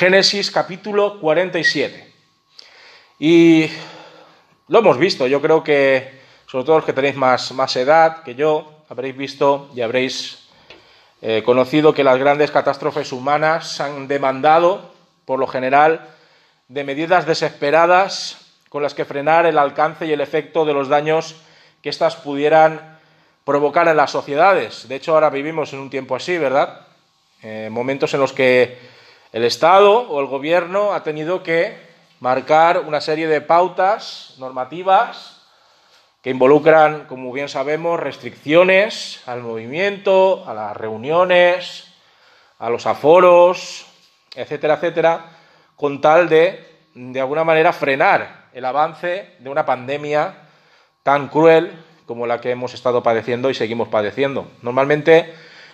Génesis capítulo 47. Y lo hemos visto, yo creo que, sobre todo los que tenéis más, más edad que yo, habréis visto y habréis eh, conocido que las grandes catástrofes humanas han demandado, por lo general, de medidas desesperadas con las que frenar el alcance y el efecto de los daños que éstas pudieran provocar en las sociedades. De hecho, ahora vivimos en un tiempo así, ¿verdad? Eh, momentos en los que el Estado o el Gobierno ha tenido que marcar una serie de pautas normativas que involucran, como bien sabemos, restricciones al movimiento, a las reuniones, a los aforos, etcétera, etcétera, con tal de, de alguna manera, frenar el avance de una pandemia tan cruel como la que hemos estado padeciendo y seguimos padeciendo. Normalmente,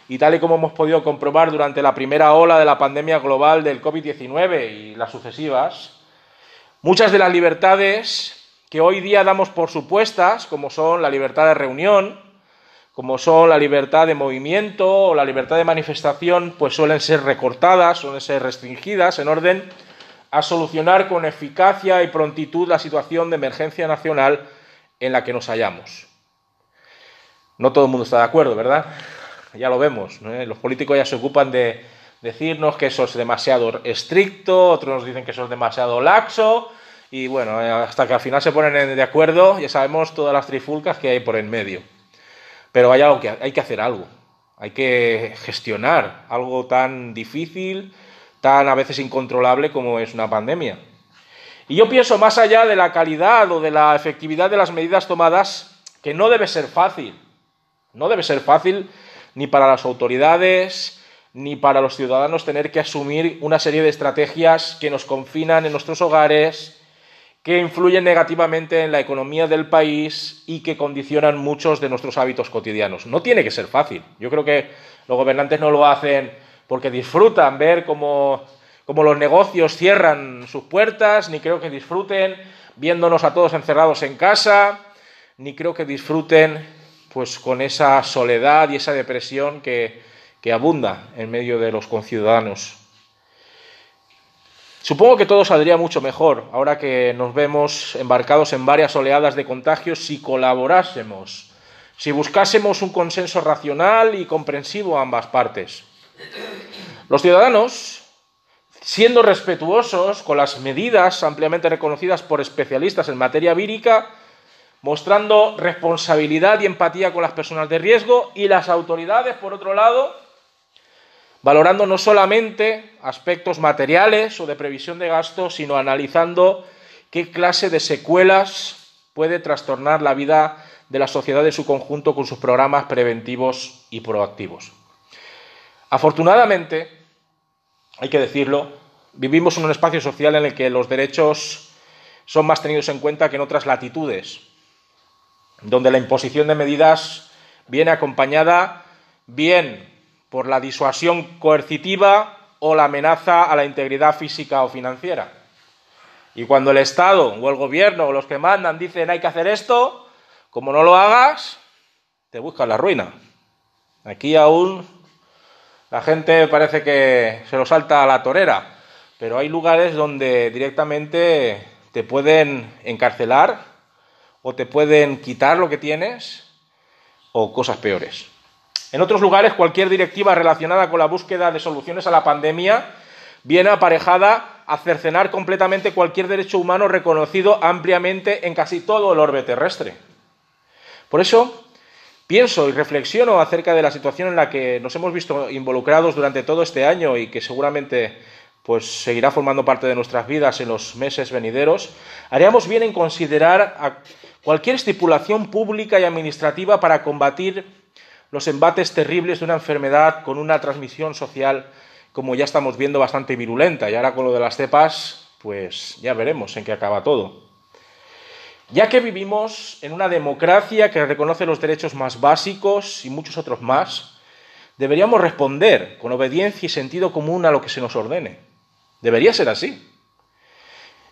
y tal y como hemos podido comprobar durante la primera ola de la pandemia global del COVID-19 y las sucesivas, muchas de las libertades que hoy día damos por supuestas, como son la libertad de reunión, como son la libertad de movimiento o la libertad de manifestación, pues suelen ser recortadas, suelen ser restringidas en orden a solucionar con eficacia y prontitud la situación de emergencia nacional en la que nos hallamos. No todo el mundo está de acuerdo, ¿verdad? Ya lo vemos. Los políticos ya se ocupan de decirnos que eso es demasiado estricto, otros nos dicen que eso es demasiado laxo, y bueno, hasta que al final se ponen de acuerdo, ya sabemos todas las trifulcas que hay por en medio. Pero hay, algo que, hay que hacer algo, hay que gestionar algo tan difícil, tan a veces incontrolable como es una pandemia. Y yo pienso, más allá de la calidad o de la efectividad de las medidas tomadas, que no debe ser fácil. No debe ser fácil ni para las autoridades ni para los ciudadanos tener que asumir una serie de estrategias que nos confinan en nuestros hogares, que influyen negativamente en la economía del país y que condicionan muchos de nuestros hábitos cotidianos. No tiene que ser fácil. Yo creo que los gobernantes no lo hacen porque disfrutan ver cómo, los negocios cierran sus puertas, ni creo que disfruten viéndonos a todos encerrados en casa, ni creo que disfruten pues con esa soledad y esa depresión que, abunda en medio de los conciudadanos. Supongo que todo saldría mucho mejor ahora que nos vemos embarcados en varias oleadas de contagios si colaborásemos, si buscásemos un consenso racional y comprensivo a ambas partes. Los ciudadanos, siendo respetuosos con las medidas ampliamente reconocidas por especialistas en materia vírica, mostrando responsabilidad y empatía con las personas de riesgo y las autoridades, por otro lado, valorando no solamente aspectos materiales o de previsión de gastos, sino analizando qué clase de secuelas puede trastornar la vida de la sociedad en su conjunto con sus programas preventivos y proactivos. Afortunadamente, hay que decirlo, vivimos en un espacio social en el que los derechos son más tenidos en cuenta que en otras latitudes, donde la imposición de medidas viene acompañada bien por la disuasión coercitiva o la amenaza a la integridad física o financiera. Y cuando el Estado o el gobierno o los que mandan dicen hay que hacer esto, como no lo hagas, te buscan la ruina. Aquí aún la gente parece que se lo salta a la torera, pero hay lugares donde directamente te pueden encarcelar o te pueden quitar lo que tienes o cosas peores. En otros lugares, cualquier directiva relacionada con la búsqueda de soluciones a la pandemia viene aparejada a cercenar completamente cualquier derecho humano reconocido ampliamente en casi todo el orbe terrestre. Por eso, pienso y reflexiono acerca de la situación en la que nos hemos visto involucrados durante todo este año y que seguramente pues seguirá formando parte de nuestras vidas en los meses venideros, haríamos bien en considerar cualquier estipulación pública y administrativa para combatir los embates terribles de una enfermedad con una transmisión social, como ya estamos viendo, bastante virulenta. Y ahora con lo de las cepas, pues ya veremos en qué acaba todo. Ya que vivimos en una democracia que reconoce los derechos más básicos y muchos otros más, deberíamos responder con obediencia y sentido común a lo que se nos ordene. Debería ser así.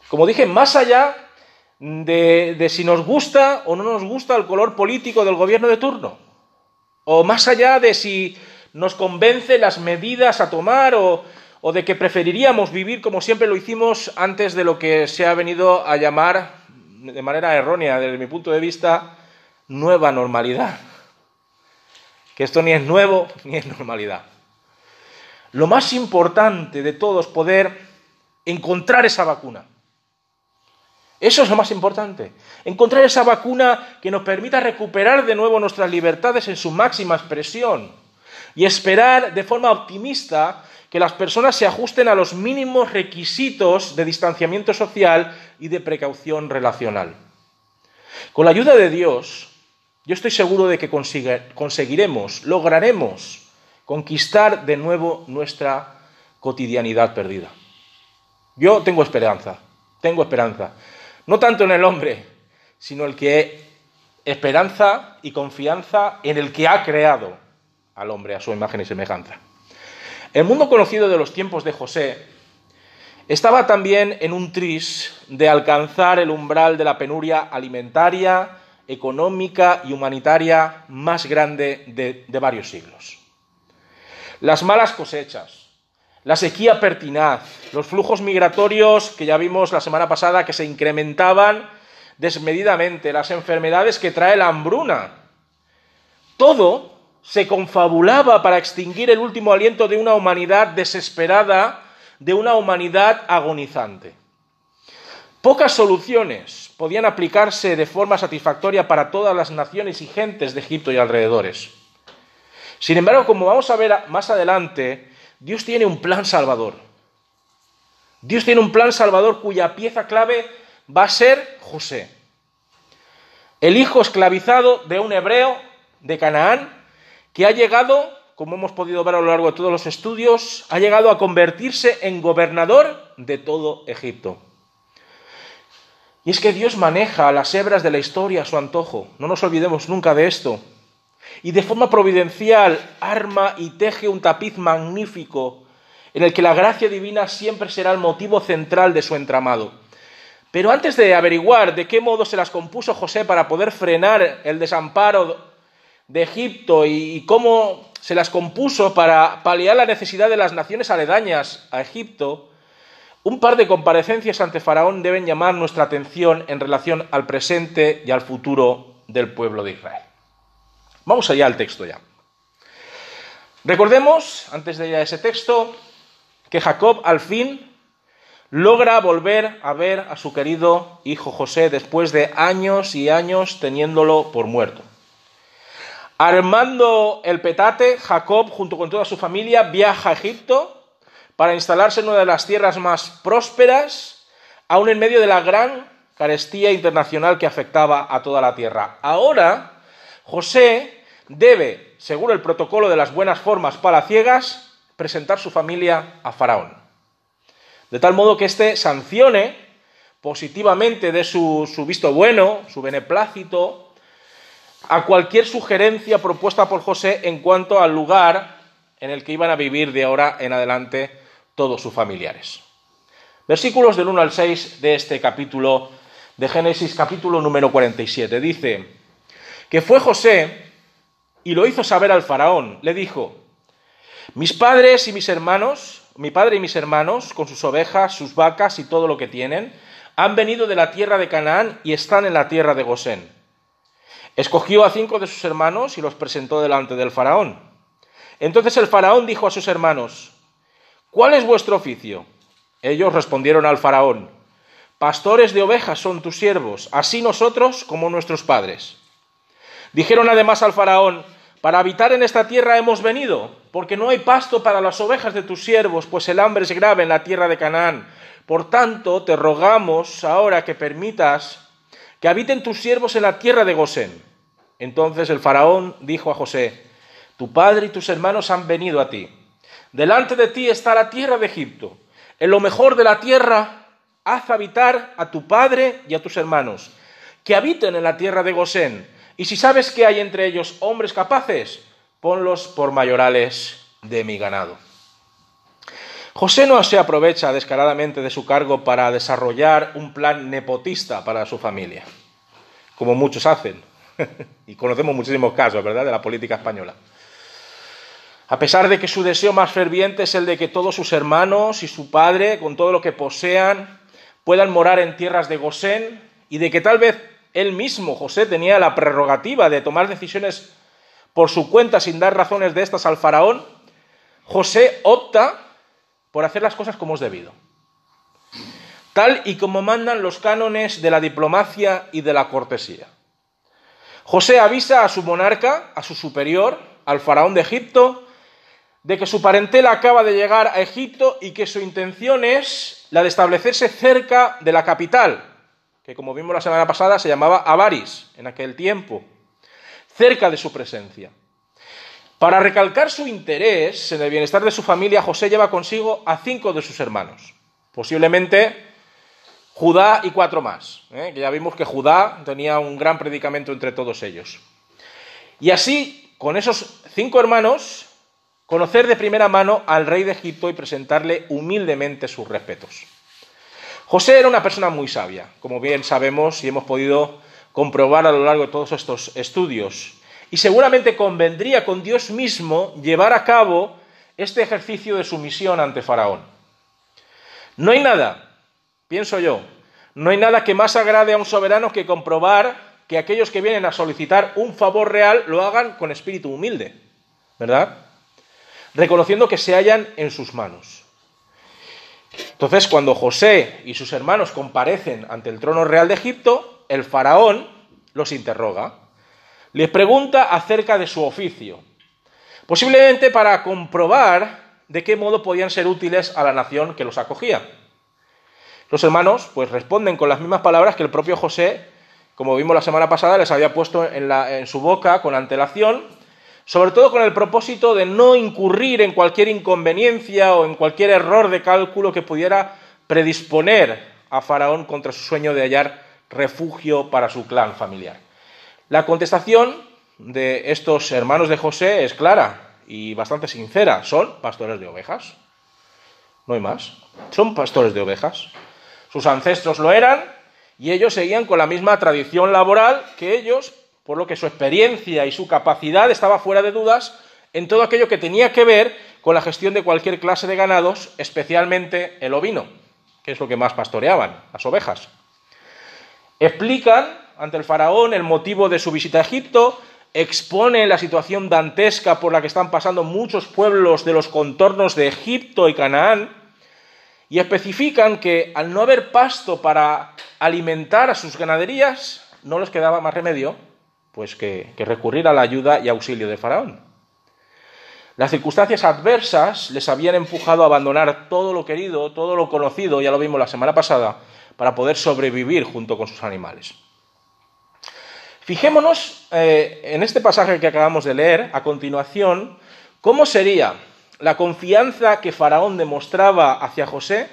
Como dije, más allá de, si nos gusta o no nos gusta el color político del gobierno de turno. O más allá de si nos convence las medidas a tomar o, o de que preferiríamos vivir como siempre lo hicimos antes de lo que se ha venido a llamar, de manera errónea desde mi punto de vista, nueva normalidad. Que esto ni es nuevo ni es normalidad. Lo más importante de todo es poder encontrar esa vacuna. Eso es lo más importante. Encontrar esa vacuna que nos permita recuperar de nuevo nuestras libertades en su máxima expresión y esperar de forma optimista que las personas se ajusten a los mínimos requisitos de distanciamiento social y de precaución relacional. Con la ayuda de Dios, yo estoy seguro de que conseguiremos, lograremos conquistar de nuevo nuestra cotidianidad perdida. Yo tengo esperanza, tengo esperanza. No tanto en el hombre, sino el que esperanza y confianza en el que ha creado al hombre a su imagen y semejanza. El mundo conocido de los tiempos de José estaba también en un tris de alcanzar el umbral de la penuria alimentaria, económica y humanitaria más grande de, de varios siglos. Las malas cosechas, la sequía pertinaz, los flujos migratorios que ya vimos la semana pasada que se incrementaban desmedidamente, las enfermedades que trae la hambruna. Todo se confabulaba para extinguir el último aliento de una humanidad desesperada, de una humanidad agonizante. Pocas soluciones podían aplicarse de forma satisfactoria para todas las naciones y gentes de Egipto y alrededores. Sin embargo, como vamos a ver más adelante, Dios tiene un plan salvador. Dios tiene un plan salvador cuya pieza clave va a ser José, el hijo esclavizado de un hebreo de Canaán que ha llegado, como hemos podido ver a lo largo de todos los estudios, ha llegado a convertirse en gobernador de todo Egipto. Y es que Dios maneja las hebras de la historia a su antojo. No nos olvidemos nunca de esto y de forma providencial arma y teje un tapiz magnífico en el que la gracia divina siempre será el motivo central de su entramado. Pero antes de averiguar de qué modo se las compuso José para poder frenar el desamparo de Egipto y cómo se las compuso para paliar la necesidad de las naciones aledañas a Egipto, un par de comparecencias ante Faraón deben llamar nuestra atención en relación al presente y al futuro del pueblo de Israel. Vamos allá al texto ya. Recordemos, antes de ir a ese texto, que Jacob al fin logra volver a ver a su querido hijo José después de años y años teniéndolo por muerto. Armando el petate, Jacob, junto con toda su familia, viaja a Egipto para instalarse en una de las tierras más prósperas, aún en medio de la gran carestía internacional que afectaba a toda la tierra. Ahora, José debe, según el protocolo de las buenas formas palaciegas, presentar su familia a Faraón. De tal modo que éste sancione positivamente de su, su visto bueno, su beneplácito, a cualquier sugerencia propuesta por José en cuanto al lugar en el que iban a vivir de ahora en adelante todos sus familiares. Versículos del 1 al 6 de este capítulo de Génesis, capítulo número 47. Dice que fue José y lo hizo saber al faraón. Le dijo, mis padres y mis hermanos, mi padre y mis hermanos, con sus ovejas, sus vacas y todo lo que tienen, han venido de la tierra de Canaán y están en la tierra de Gosén. Escogió a cinco de sus hermanos y los presentó delante del faraón. Entonces el faraón dijo a sus hermanos, ¿cuál es vuestro oficio? Ellos respondieron al faraón, pastores de ovejas son tus siervos, así nosotros como nuestros padres. Dijeron además al faraón, para habitar en esta tierra hemos venido, porque no hay pasto para las ovejas de tus siervos, pues el hambre es grave en la tierra de Canaán. Por tanto, te rogamos ahora que permitas que habiten tus siervos en la tierra de Gosén. Entonces el faraón dijo a José, tu padre y tus hermanos han venido a ti. Delante de ti está la tierra de Egipto. En lo mejor de la tierra, haz habitar a tu padre y a tus hermanos, que habiten en la tierra de Gosén y si sabes que hay entre ellos hombres capaces, ponlos por mayorales de mi ganado. José no se aprovecha descaradamente de su cargo para desarrollar un plan nepotista para su familia, como muchos hacen, y conocemos muchísimos casos, ¿verdad?, de la política española. A pesar de que su deseo más ferviente es el de que todos sus hermanos y su padre, con todo lo que posean, puedan morar en tierras de Gosén y de que tal vez él mismo, José, tenía la prerrogativa de tomar decisiones por su cuenta sin dar razones de estas al faraón, José opta por hacer las cosas como es debido. Tal y como mandan los cánones de la diplomacia y de la cortesía. José avisa a su monarca, a su superior, al faraón de Egipto, de que su parentela acaba de llegar a Egipto y que su intención es la de establecerse cerca de la capital, que como vimos la semana pasada se llamaba Avaris en aquel tiempo, cerca de su presencia. Para recalcar su interés en el bienestar de su familia, José lleva consigo a cinco de sus hermanos, posiblemente Judá y cuatro más, ¿eh? que ya vimos que Judá tenía un gran predicamento entre todos ellos. Y así, con esos cinco hermanos, conocer de primera mano al rey de Egipto y presentarle humildemente sus respetos. José era una persona muy sabia, como bien sabemos y hemos podido comprobar a lo largo de todos estos estudios. Y seguramente convendría con Dios mismo llevar a cabo este ejercicio de sumisión ante Faraón. No hay nada pienso yo, no hay nada que más agrade a un soberano que comprobar que aquellos que vienen a solicitar un favor real lo hagan con espíritu humilde, ¿verdad? Reconociendo que se hallan en sus manos. Entonces, cuando José y sus hermanos comparecen ante el trono real de Egipto, el faraón los interroga, les pregunta acerca de su oficio, posiblemente para comprobar de qué modo podían ser útiles a la nación que los acogía. Los hermanos pues responden con las mismas palabras que el propio José, como vimos la semana pasada, les había puesto en, en su boca con antelación, sobre todo con el propósito de no incurrir en cualquier inconveniencia o en cualquier error de cálculo que pudiera predisponer a Faraón contra su sueño de hallar refugio para su clan familiar. La contestación de estos hermanos de José es clara y bastante sincera. Son pastores de ovejas. No hay más. Son pastores de ovejas. Sus ancestros lo eran y ellos seguían con la misma tradición laboral que ellos, por lo que su experiencia y su capacidad estaba fuera de dudas en todo aquello que tenía que ver con la gestión de cualquier clase de ganados, especialmente el ovino, que es lo que más pastoreaban, las ovejas. Explican ante el faraón el motivo de su visita a Egipto, exponen la situación dantesca por la que están pasando muchos pueblos de los contornos de Egipto y Canaán, y especifican que al no haber pasto para alimentar a sus ganaderías, no les quedaba más remedio pues que, recurrir a la ayuda y auxilio de Faraón. Las circunstancias adversas les habían empujado a abandonar todo lo querido, todo lo conocido, ya lo vimos la semana pasada, para poder sobrevivir junto con sus animales. Fijémonos eh, en este pasaje que acabamos de leer, a continuación, cómo sería la confianza que Faraón demostraba hacia José,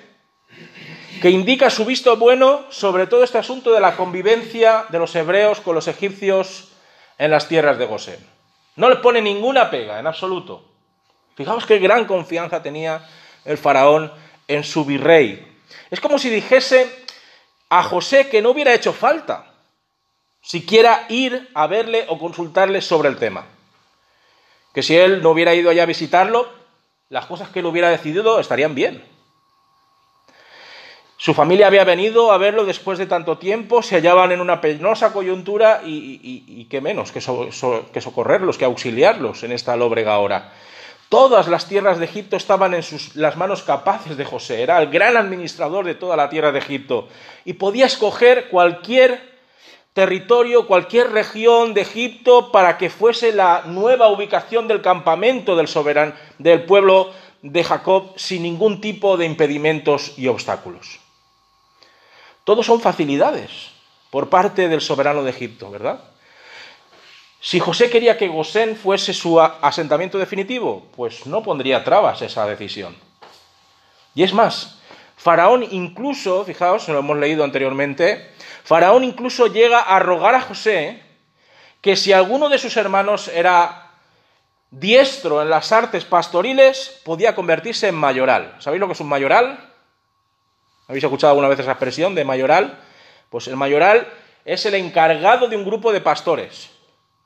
que indica su visto bueno sobre todo este asunto de la convivencia de los hebreos con los egipcios en las tierras de Gosén. No le pone ninguna pega, en absoluto. Fijaos qué gran confianza tenía el faraón en su virrey. Es como si dijese a José que no hubiera hecho falta siquiera ir a verle o consultarle sobre el tema. Que si él no hubiera ido allá a visitarlo, las cosas que él hubiera decidido estarían bien. Su familia había venido a verlo después de tanto tiempo, se hallaban en una penosa coyuntura y, qué menos que, socorrerlos, que auxiliarlos en esta lóbrega hora. Todas las tierras de Egipto estaban en sus, las manos capaces de José, era el gran administrador de toda la tierra de Egipto y podía escoger cualquier territorio, cualquier región de Egipto para que fuese la nueva ubicación del campamento del soberano del pueblo de Jacob sin ningún tipo de impedimentos y obstáculos. Todos son facilidades por parte del soberano de Egipto, ¿verdad? Si José quería que Gosén fuese su asentamiento definitivo, pues no pondría trabas esa decisión. Y es más, Faraón incluso, fijaos, lo hemos leído anteriormente, Faraón incluso llega a rogar a José que si alguno de sus hermanos era diestro en las artes pastoriles, podía convertirse en mayoral. ¿Sabéis lo que es un mayoral? ¿Habéis escuchado alguna vez esa expresión de mayoral? Pues el mayoral es el encargado de un grupo de pastores.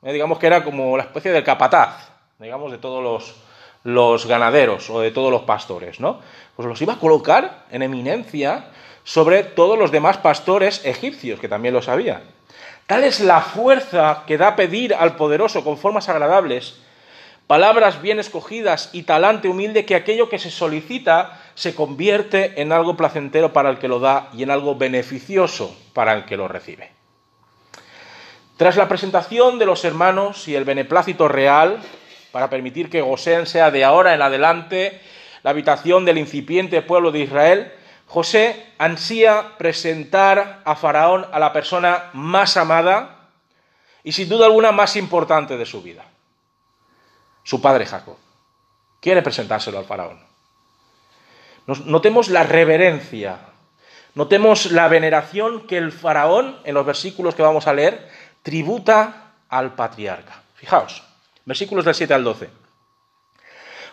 Eh, digamos que era como la especie del capataz, digamos, de todos los, los ganaderos o de todos los pastores, ¿no? Pues los iba a colocar en eminencia sobre todos los demás pastores egipcios, que también lo sabían. Tal es la fuerza que da pedir al poderoso con formas agradables, palabras bien escogidas y talante humilde, que aquello que se solicita se convierte en algo placentero para el que lo da y en algo beneficioso para el que lo recibe. Tras la presentación de los hermanos y el beneplácito real, para permitir que Gosén sea de ahora en adelante la habitación del incipiente pueblo de Israel, José ansía presentar a Faraón a la persona más amada y sin duda alguna más importante de su vida, su padre Jacob. Quiere presentárselo al Faraón. Notemos la reverencia, notemos la veneración que el Faraón, en los versículos que vamos a leer, tributa al patriarca. Fijaos, versículos del 7 al 12.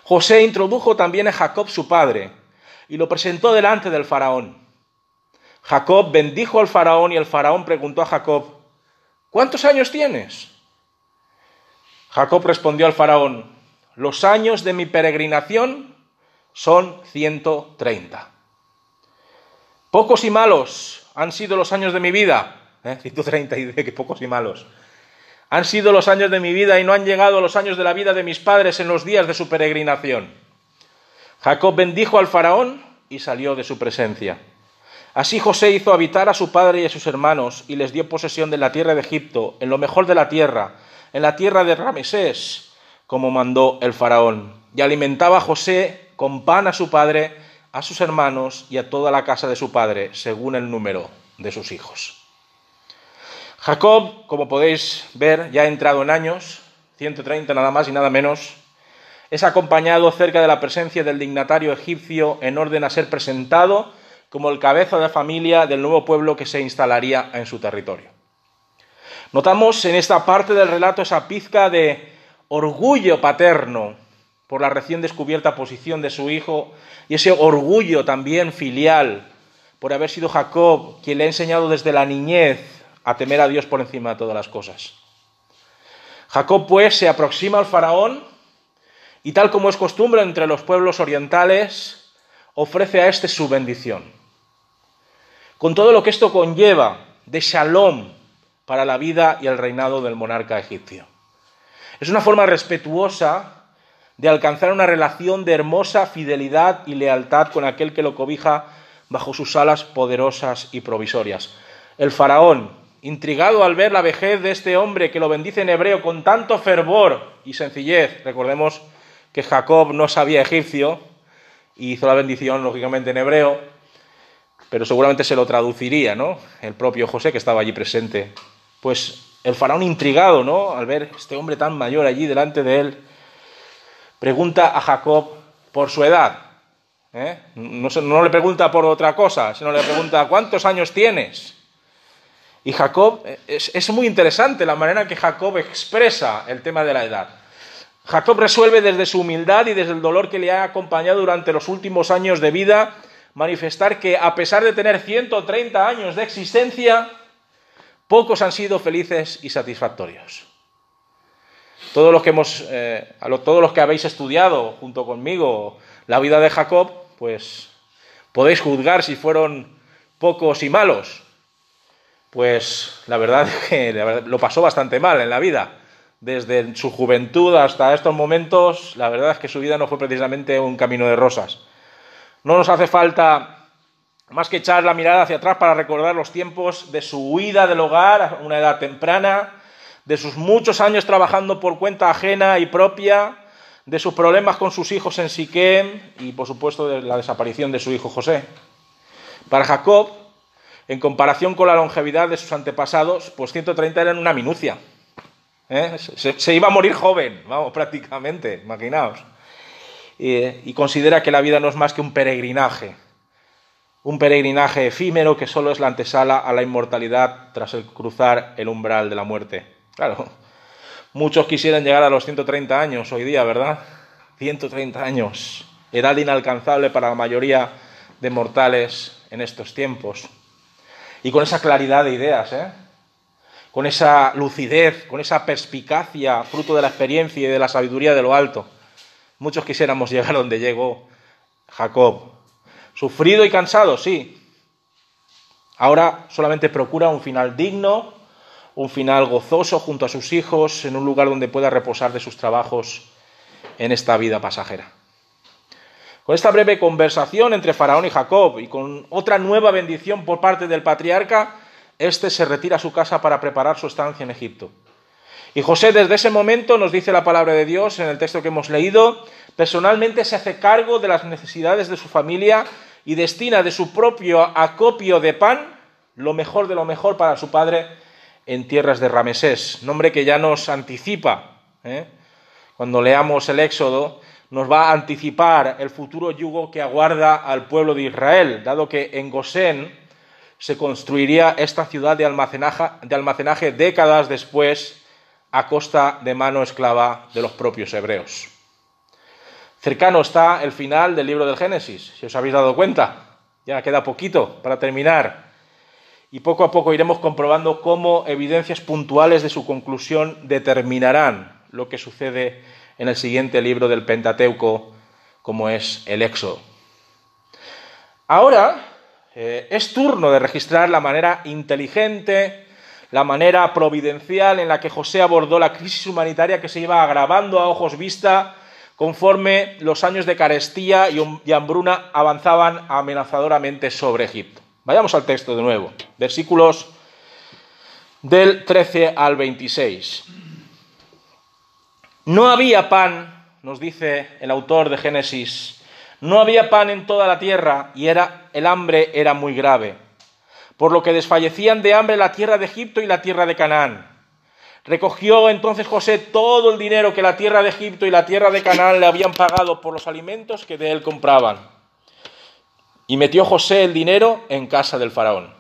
José introdujo también a Jacob su padre, y lo presentó delante del faraón. Jacob bendijo al faraón y el faraón preguntó a Jacob, ¿cuántos años tienes? Jacob respondió al faraón, los años de mi peregrinación son 130. Pocos y malos han sido los años de mi vida. ¿Eh? 130 y de que pocos y malos. Han sido los años de mi vida y no han llegado los años de la vida de mis padres en los días de su peregrinación. Jacob bendijo al faraón y salió de su presencia. Así José hizo habitar a su padre y a sus hermanos y les dio posesión de la tierra de Egipto, en lo mejor de la tierra, en la tierra de Ramesés, como mandó el faraón. Y alimentaba a José con pan a su padre, a sus hermanos y a toda la casa de su padre, según el número de sus hijos. Jacob, como podéis ver, ya ha entrado en años, 130 nada más y nada menos, es acompañado cerca de la presencia del dignatario egipcio en orden a ser presentado como el cabeza de familia del nuevo pueblo que se instalaría en su territorio. Notamos en esta parte del relato esa pizca de orgullo paterno por la recién descubierta posición de su hijo y ese orgullo también filial por haber sido Jacob quien le ha enseñado desde la niñez a temer a Dios por encima de todas las cosas. Jacob pues se aproxima al faraón y tal como es costumbre entre los pueblos orientales, ofrece a éste su bendición. Con todo lo que esto conlleva de shalom para la vida y el reinado del monarca egipcio. Es una forma respetuosa de alcanzar una relación de hermosa fidelidad y lealtad con aquel que lo cobija bajo sus alas poderosas y provisorias. El faraón, intrigado al ver la vejez de este hombre que lo bendice en hebreo con tanto fervor y sencillez, recordemos que Jacob no sabía egipcio y hizo la bendición, lógicamente, en hebreo, pero seguramente se lo traduciría, ¿no? El propio José que estaba allí presente. Pues el faraón intrigado, ¿no? Al ver este hombre tan mayor allí delante de él, pregunta a Jacob por su edad. ¿eh? No, le pregunta por otra cosa, sino le pregunta ¿cuántos años tienes? Y Jacob, es, es muy interesante la manera en que Jacob expresa el tema de la edad. Jacob resuelve desde su humildad y desde el dolor que le ha acompañado durante los últimos años de vida manifestar que a pesar de tener 130 años de existencia, pocos han sido felices y satisfactorios. Todos los que hemos, eh, todos los que habéis estudiado junto conmigo la vida de Jacob, pues podéis juzgar si fueron pocos y malos. Pues la verdad es que lo pasó bastante mal en la vida desde su juventud hasta estos momentos, la verdad es que su vida no fue precisamente un camino de rosas. No nos hace falta más que echar la mirada hacia atrás para recordar los tiempos de su huida del hogar a una edad temprana, de sus muchos años trabajando por cuenta ajena y propia, de sus problemas con sus hijos en Siquem y, por supuesto, de la desaparición de su hijo José. Para Jacob, en comparación con la longevidad de sus antepasados, pues 130 eran una minucia. ¿eh? Se, iba a morir joven, vamos, prácticamente, imaginaos. y considera que la vida no es más que un peregrinaje, un peregrinaje efímero que solo es la antesala a la inmortalidad tras el cruzar el umbral de la muerte. Claro, muchos quisieran llegar a los 130 años hoy día, ¿verdad? 130 años, edad inalcanzable para la mayoría de mortales en estos tiempos. Y con esa claridad de ideas, ¿eh? con esa lucidez, con esa perspicacia, fruto de la experiencia y de la sabiduría de lo alto. Muchos quisiéramos llegar donde llegó Jacob. Sufrido y cansado, sí. Ahora solamente procura un final digno, un final gozoso junto a sus hijos, en un lugar donde pueda reposar de sus trabajos en esta vida pasajera. Con esta breve conversación entre Faraón y Jacob y con otra nueva bendición por parte del patriarca, éste se retira a su casa para preparar su estancia en Egipto. Y José desde ese momento, nos dice la palabra de Dios en el texto que hemos leído, personalmente se hace cargo de las necesidades de su familia y destina de su propio acopio de pan lo mejor de lo mejor para su padre en tierras de Ramesés, nombre que ya nos anticipa. ¿eh? Cuando leamos el Éxodo, nos va a anticipar el futuro yugo que aguarda al pueblo de Israel, dado que en Gosén se construiría esta ciudad de almacenaje, de almacenaje décadas después a costa de mano esclava de los propios hebreos. Cercano está el final del libro del Génesis, si os habéis dado cuenta. Ya queda poquito para terminar. Y poco a poco iremos comprobando cómo evidencias puntuales de su conclusión determinarán lo que sucede en el siguiente libro del Pentateuco, como es el Éxodo. Ahora eh, es turno de registrar la manera inteligente, la manera providencial en la que José abordó la crisis humanitaria que se iba agravando a ojos vista conforme los años de carestía y hambruna avanzaban amenazadoramente sobre Egipto. Vayamos al texto de nuevo, versículos del 13 al 26. No había pan, nos dice el autor de Génesis, no había pan en toda la tierra y era, el hambre era muy grave por lo que desfallecían de hambre la tierra de Egipto y la tierra de Canaán. Recogió entonces José todo el dinero que la tierra de Egipto y la tierra de Canaán le habían pagado por los alimentos que de él compraban. Y metió José el dinero en casa del faraón.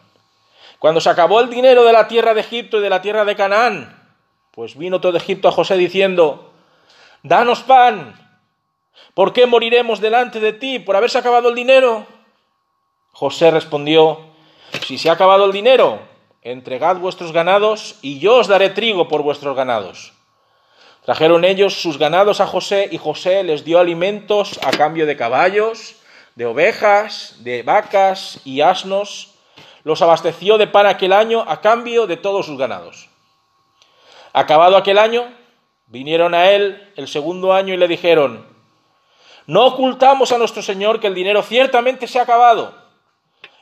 Cuando se acabó el dinero de la tierra de Egipto y de la tierra de Canaán, pues vino todo Egipto a José diciendo, Danos pan, ¿por qué moriremos delante de ti por haberse acabado el dinero? José respondió, si se ha acabado el dinero, entregad vuestros ganados y yo os daré trigo por vuestros ganados. Trajeron ellos sus ganados a José y José les dio alimentos a cambio de caballos, de ovejas, de vacas y asnos. Los abasteció de pan aquel año a cambio de todos sus ganados. Acabado aquel año, vinieron a él el segundo año y le dijeron, no ocultamos a nuestro Señor que el dinero ciertamente se ha acabado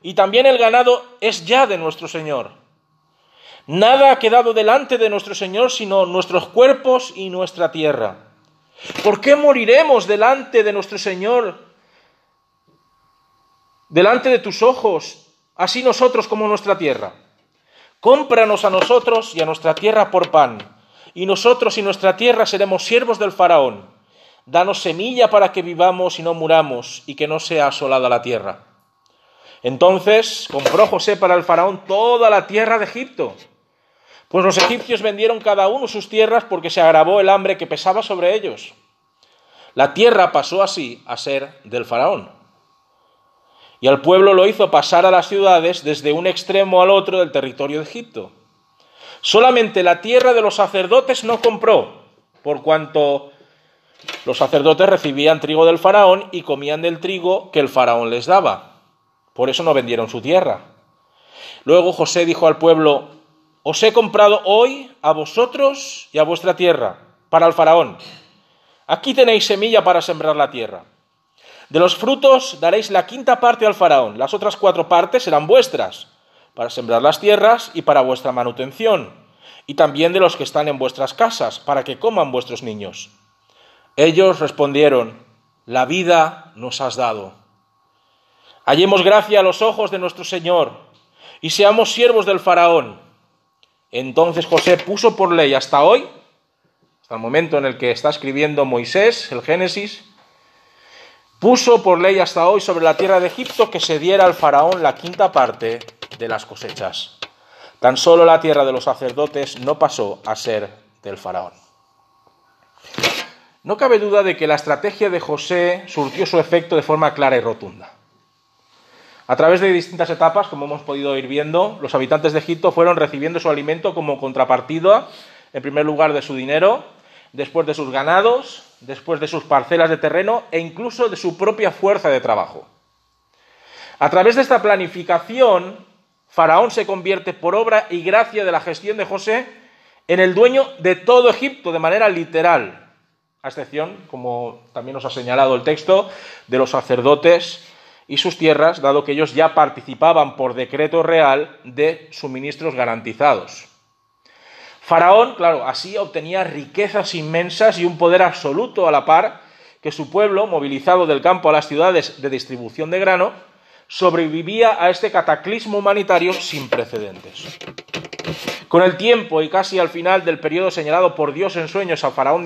y también el ganado es ya de nuestro Señor. Nada ha quedado delante de nuestro Señor sino nuestros cuerpos y nuestra tierra. ¿Por qué moriremos delante de nuestro Señor? Delante de tus ojos, así nosotros como nuestra tierra. Cómpranos a nosotros y a nuestra tierra por pan, y nosotros y nuestra tierra seremos siervos del faraón. Danos semilla para que vivamos y no muramos, y que no sea asolada la tierra. Entonces compró José para el faraón toda la tierra de Egipto, pues los egipcios vendieron cada uno sus tierras porque se agravó el hambre que pesaba sobre ellos. La tierra pasó así a ser del faraón. Y al pueblo lo hizo pasar a las ciudades desde un extremo al otro del territorio de Egipto. Solamente la tierra de los sacerdotes no compró, por cuanto los sacerdotes recibían trigo del faraón y comían del trigo que el faraón les daba. Por eso no vendieron su tierra. Luego José dijo al pueblo, os he comprado hoy a vosotros y a vuestra tierra, para el faraón. Aquí tenéis semilla para sembrar la tierra. De los frutos daréis la quinta parte al faraón, las otras cuatro partes serán vuestras, para sembrar las tierras y para vuestra manutención, y también de los que están en vuestras casas, para que coman vuestros niños. Ellos respondieron, la vida nos has dado Hallemos gracia a los ojos de nuestro Señor y seamos siervos del faraón. Entonces José puso por ley hasta hoy, hasta el momento en el que está escribiendo Moisés, el Génesis, puso por ley hasta hoy sobre la tierra de Egipto que se diera al faraón la quinta parte de las cosechas. Tan solo la tierra de los sacerdotes no pasó a ser del faraón. No cabe duda de que la estrategia de José surtió su efecto de forma clara y rotunda. A través de distintas etapas, como hemos podido ir viendo, los habitantes de Egipto fueron recibiendo su alimento como contrapartida, en primer lugar, de su dinero, después de sus ganados, después de sus parcelas de terreno e incluso de su propia fuerza de trabajo. A través de esta planificación, Faraón se convierte por obra y gracia de la gestión de José en el dueño de todo Egipto de manera literal, a excepción, como también nos ha señalado el texto, de los sacerdotes y sus tierras, dado que ellos ya participaban por decreto real de suministros garantizados. Faraón, claro, así obtenía riquezas inmensas y un poder absoluto a la par que su pueblo, movilizado del campo a las ciudades de distribución de grano, sobrevivía a este cataclismo humanitario sin precedentes. Con el tiempo y casi al final del periodo señalado por Dios en sueños a Faraón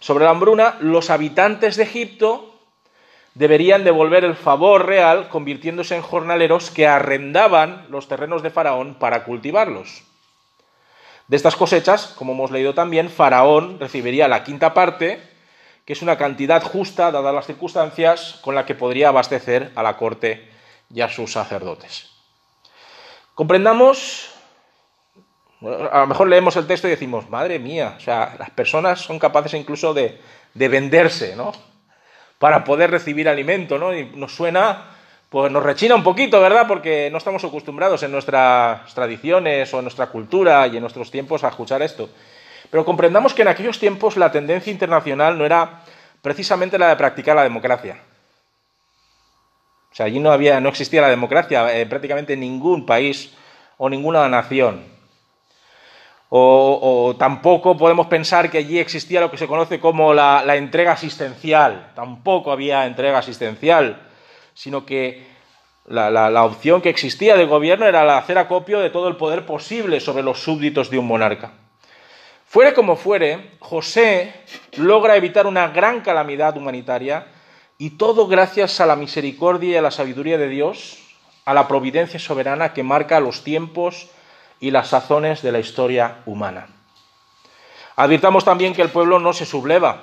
sobre la hambruna, los habitantes de Egipto deberían devolver el favor real convirtiéndose en jornaleros que arrendaban los terrenos de Faraón para cultivarlos. De estas cosechas, como hemos leído también, Faraón recibiría la quinta parte, que es una cantidad justa, dadas las circunstancias, con la que podría abastecer a la corte y a sus sacerdotes. Comprendamos, a lo mejor leemos el texto y decimos, madre mía, o sea, las personas son capaces incluso de, de venderse, ¿no? Para poder recibir alimento, ¿no? Y nos suena pues nos rechina un poquito, ¿verdad? Porque no estamos acostumbrados en nuestras tradiciones o en nuestra cultura y en nuestros tiempos a escuchar esto. Pero comprendamos que en aquellos tiempos la tendencia internacional no era precisamente la de practicar la democracia. O sea, allí no, había, no existía la democracia en prácticamente ningún país o ninguna nación. O, tampoco podemos pensar que allí existía lo que se conoce como la entrega asistencial. Tampoco había entrega asistencial sino que la, opción que existía del gobierno era la hacer acopio de todo el poder posible sobre los súbditos de un monarca. Fuere como fuere, José logra evitar una gran calamidad humanitaria y todo gracias a la misericordia y a la sabiduría de Dios, a la providencia soberana que marca los tiempos y las sazones de la historia humana. Advirtamos también que el pueblo no se subleva,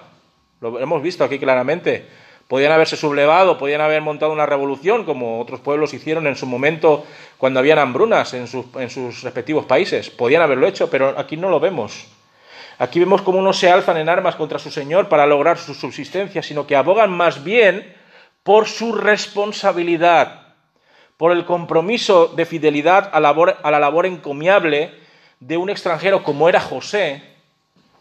lo hemos visto aquí claramente. Podían haberse sublevado, podían haber montado una revolución, como otros pueblos hicieron en su momento cuando habían hambrunas en sus, en sus respectivos países. Podían haberlo hecho, pero aquí no lo vemos. Aquí vemos cómo no se alzan en armas contra su Señor para lograr su subsistencia, sino que abogan más bien por su responsabilidad, por el compromiso de fidelidad a, a la labor encomiable de un extranjero como era José,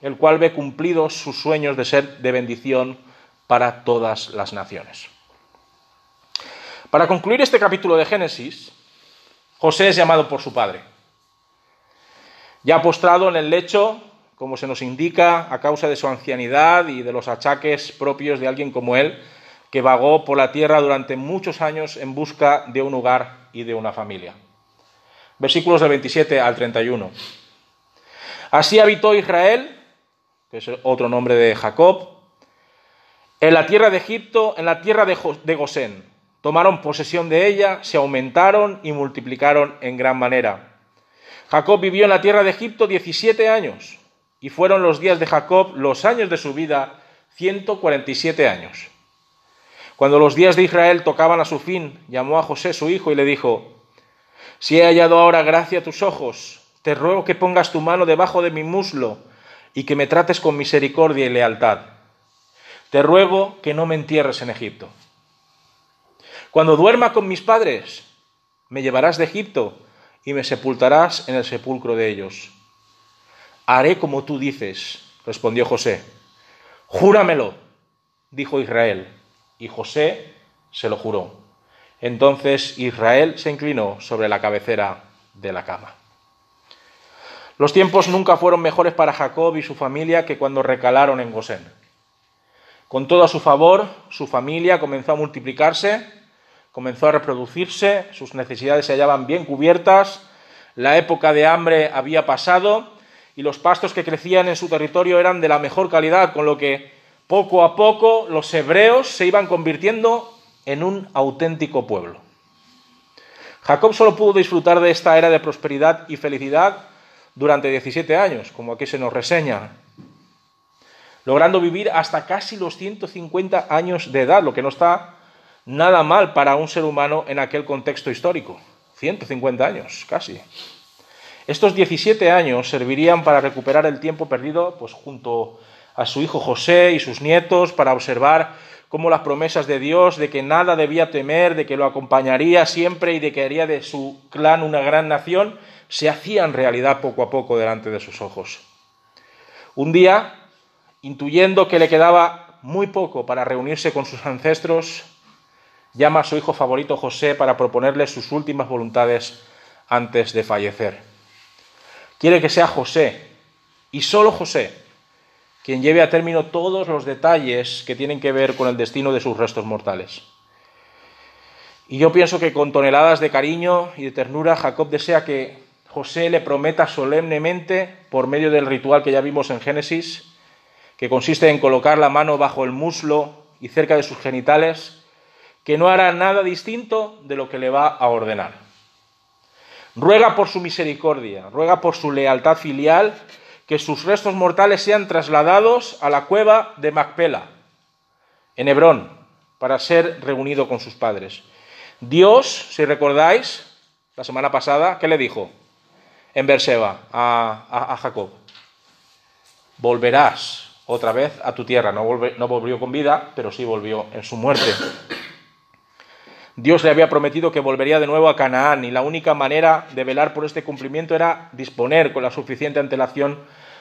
el cual ve cumplidos sus sueños de ser de bendición para todas las naciones. Para concluir este capítulo de Génesis, José es llamado por su padre. Ya postrado en el lecho, como se nos indica, a causa de su ancianidad y de los achaques propios de alguien como él, que vagó por la tierra durante muchos años en busca de un hogar y de una familia. Versículos del 27 al 31. Así habitó Israel, que es otro nombre de Jacob, en la tierra de Egipto, en la tierra de Gosén. Tomaron posesión de ella, se aumentaron y multiplicaron en gran manera. Jacob vivió en la tierra de Egipto 17 años, y fueron los días de Jacob, los años de su vida, 147 años. Cuando los días de Israel tocaban a su fin, llamó a José su hijo y le dijo, Si he hallado ahora gracia a tus ojos, te ruego que pongas tu mano debajo de mi muslo y que me trates con misericordia y lealtad te ruego que no me entierres en Egipto. Cuando duerma con mis padres, me llevarás de Egipto y me sepultarás en el sepulcro de ellos. Haré como tú dices, respondió José. Júramelo, dijo Israel. Y José se lo juró. Entonces Israel se inclinó sobre la cabecera de la cama. Los tiempos nunca fueron mejores para Jacob y su familia que cuando recalaron en Gosén. Con todo a su favor, su familia comenzó a multiplicarse, comenzó a reproducirse, sus necesidades se hallaban bien cubiertas, la época de hambre había pasado y los pastos que crecían en su territorio eran de la mejor calidad, con lo que poco a poco los hebreos se iban convirtiendo en un auténtico pueblo. Jacob solo pudo disfrutar de esta era de prosperidad y felicidad durante 17 años, como aquí se nos reseña, logrando vivir hasta casi los 150 años de edad, lo que no está nada mal para un ser humano en aquel contexto histórico. 150 años, casi. Estos 17 años servirían para recuperar el tiempo perdido pues, junto a su hijo José y sus nietos, para observar cómo las promesas de Dios, de que nada debía temer, de que lo acompañaría siempre y de que haría de su clan una gran nación, se hacían realidad poco a poco delante de sus ojos. Un día, intuyendo que le quedaba muy poco para reunirse con sus ancestros, llama a su hijo favorito José para proponerle sus últimas voluntades antes de fallecer. Quiere que sea José, y solo José, quien lleve a término todos los detalles que tienen que ver con el destino de sus restos mortales. Y yo pienso que con toneladas de cariño y de ternura, Jacob desea que José le prometa solemnemente, por medio del ritual que ya vimos en Génesis, que consiste en colocar la mano bajo el muslo y cerca de sus genitales, que no hará nada distinto de lo que le va a ordenar. Ruega por su misericordia, ruega por su lealtad filial, que sus restos mortales sean trasladados a la cueva de Macpela, en Hebrón, para ser reunido con sus padres. Dios, si recordáis, la semana pasada, ¿qué le dijo? En Berseba a, a, Jacob. Volverás otra vez a tu tierra. No, volvió con vida, pero sí volvió en su muerte. Dios le había prometido que volvería de nuevo a Canaán y la única manera de velar por este cumplimiento era disponer con la suficiente antelación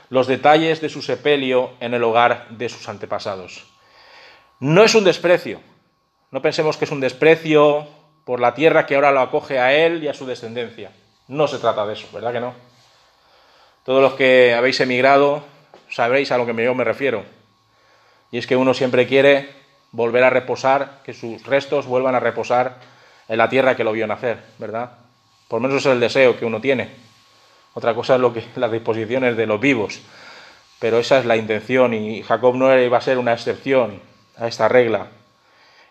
los detalles de su sepelio en el hogar de sus antepasados. No es un desprecio, no pensemos que es un desprecio por la tierra que ahora lo acoge a él y a su descendencia. No se trata de eso, ¿verdad que no? Todos los que habéis emigrado sabréis a lo que yo me refiero. Y es que uno siempre quiere volver a reposar, que sus restos vuelvan a reposar en la tierra que lo vio nacer, ¿verdad? Por lo menos es el deseo que uno tiene. Otra cosa es lo que las disposiciones de los vivos, pero esa es la intención y Jacob no iba a ser una excepción a esta regla.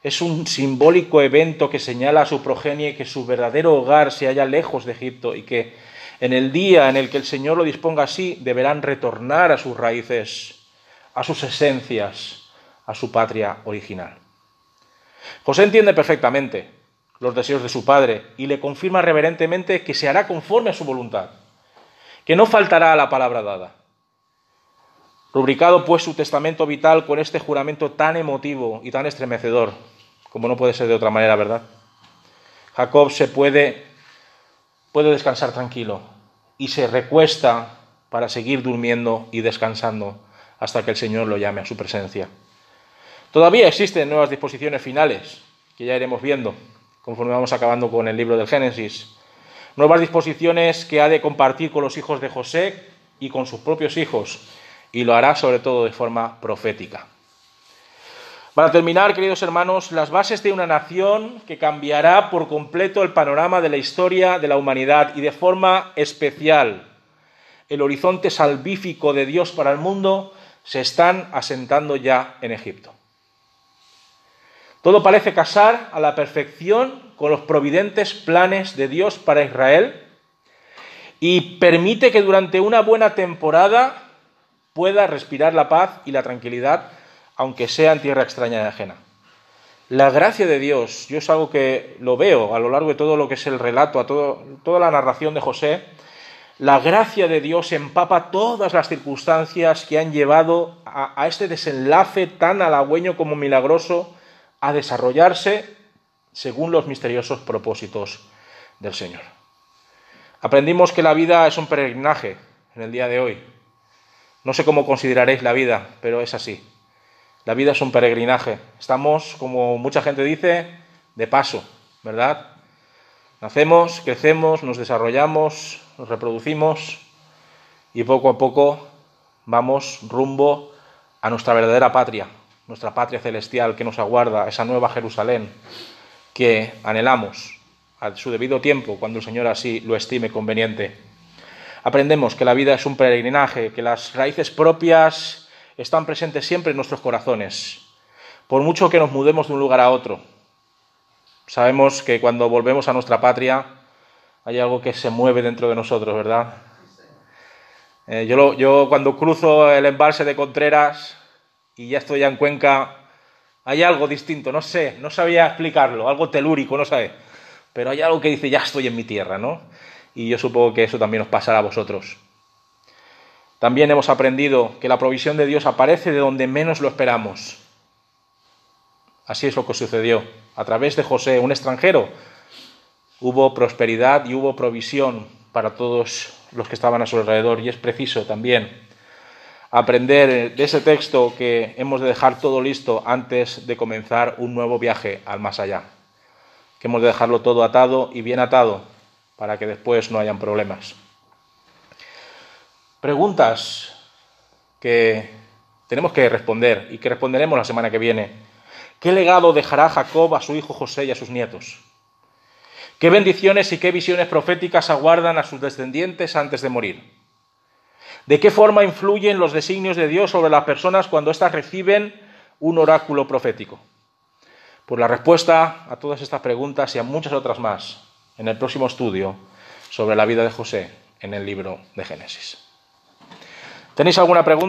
Es un simbólico evento que señala a su progenie que su verdadero hogar se halla lejos de Egipto y que en el día en el que el Señor lo disponga así deberán retornar a sus raíces, a sus esencias, a su patria original. José entiende perfectamente los deseos de su padre y le confirma reverentemente que se hará conforme a su voluntad, que no faltará a la palabra dada. Rubricado pues su testamento vital con este juramento tan emotivo y tan estremecedor, como no puede ser de otra manera, ¿verdad? Jacob se puede, puede descansar tranquilo y se recuesta para seguir durmiendo y descansando hasta que el Señor lo llame a su presencia. Todavía existen nuevas disposiciones finales, que ya iremos viendo conforme vamos acabando con el libro del Génesis. Nuevas disposiciones que ha de compartir con los hijos de José y con sus propios hijos, y lo hará sobre todo de forma profética. Para terminar, queridos hermanos, las bases de una nación que cambiará por completo el panorama de la historia de la humanidad y de forma especial el horizonte salvífico de Dios para el mundo se están asentando ya en Egipto. Todo parece casar a la perfección con los providentes planes de Dios para Israel y permite que durante una buena temporada pueda respirar la paz y la tranquilidad, aunque sea en tierra extraña y ajena. La gracia de Dios, yo es algo que lo veo a lo largo de todo lo que es el relato, a toda la narración de José, la gracia de Dios empapa todas las circunstancias que han llevado a, a este desenlace tan halagüeño como milagroso a desarrollarse según los misteriosos propósitos del Señor. Aprendimos que la vida es un peregrinaje en el día de hoy. No sé cómo consideraréis la vida, pero es así. La vida es un peregrinaje. Estamos, como mucha gente dice, de paso, ¿verdad? Nacemos, crecemos, nos desarrollamos, nos reproducimos y poco a poco vamos rumbo a nuestra verdadera patria, nuestra patria celestial que nos aguarda, esa nueva Jerusalén que anhelamos a su debido tiempo, cuando el Señor así lo estime conveniente. Aprendemos que la vida es un peregrinaje, que las raíces propias están presentes siempre en nuestros corazones, por mucho que nos mudemos de un lugar a otro. Sabemos que cuando volvemos a nuestra patria hay algo que se mueve dentro de nosotros, ¿verdad? Eh, yo, yo cuando cruzo el embalse de Contreras y ya estoy en Cuenca, hay algo distinto, no sé, no sabía explicarlo, algo telúrico, no sé, pero hay algo que dice, ya estoy en mi tierra, ¿no? y yo supongo que eso también os pasará a vosotros. También hemos aprendido que la provisión de Dios aparece de donde menos lo esperamos. Así es lo que sucedió. A través de José, un extranjero, hubo prosperidad y hubo provisión para todos los que estaban a su alrededor. Y es preciso también aprender de ese texto que hemos de dejar todo listo antes de comenzar un nuevo viaje al más allá. Que hemos de dejarlo todo atado y bien atado para que después no hayan problemas. Preguntas que tenemos que responder y que responderemos la semana que viene. ¿Qué legado dejará Jacob a su hijo José y a sus nietos? ¿Qué bendiciones y qué visiones proféticas aguardan a sus descendientes antes de morir? ¿De qué forma influyen los designios de Dios sobre las personas cuando éstas reciben un oráculo profético? Pues la respuesta a todas estas preguntas y a muchas otras más en el próximo estudio sobre la vida de José en el libro de Génesis. ¿Tenéis alguna pregunta?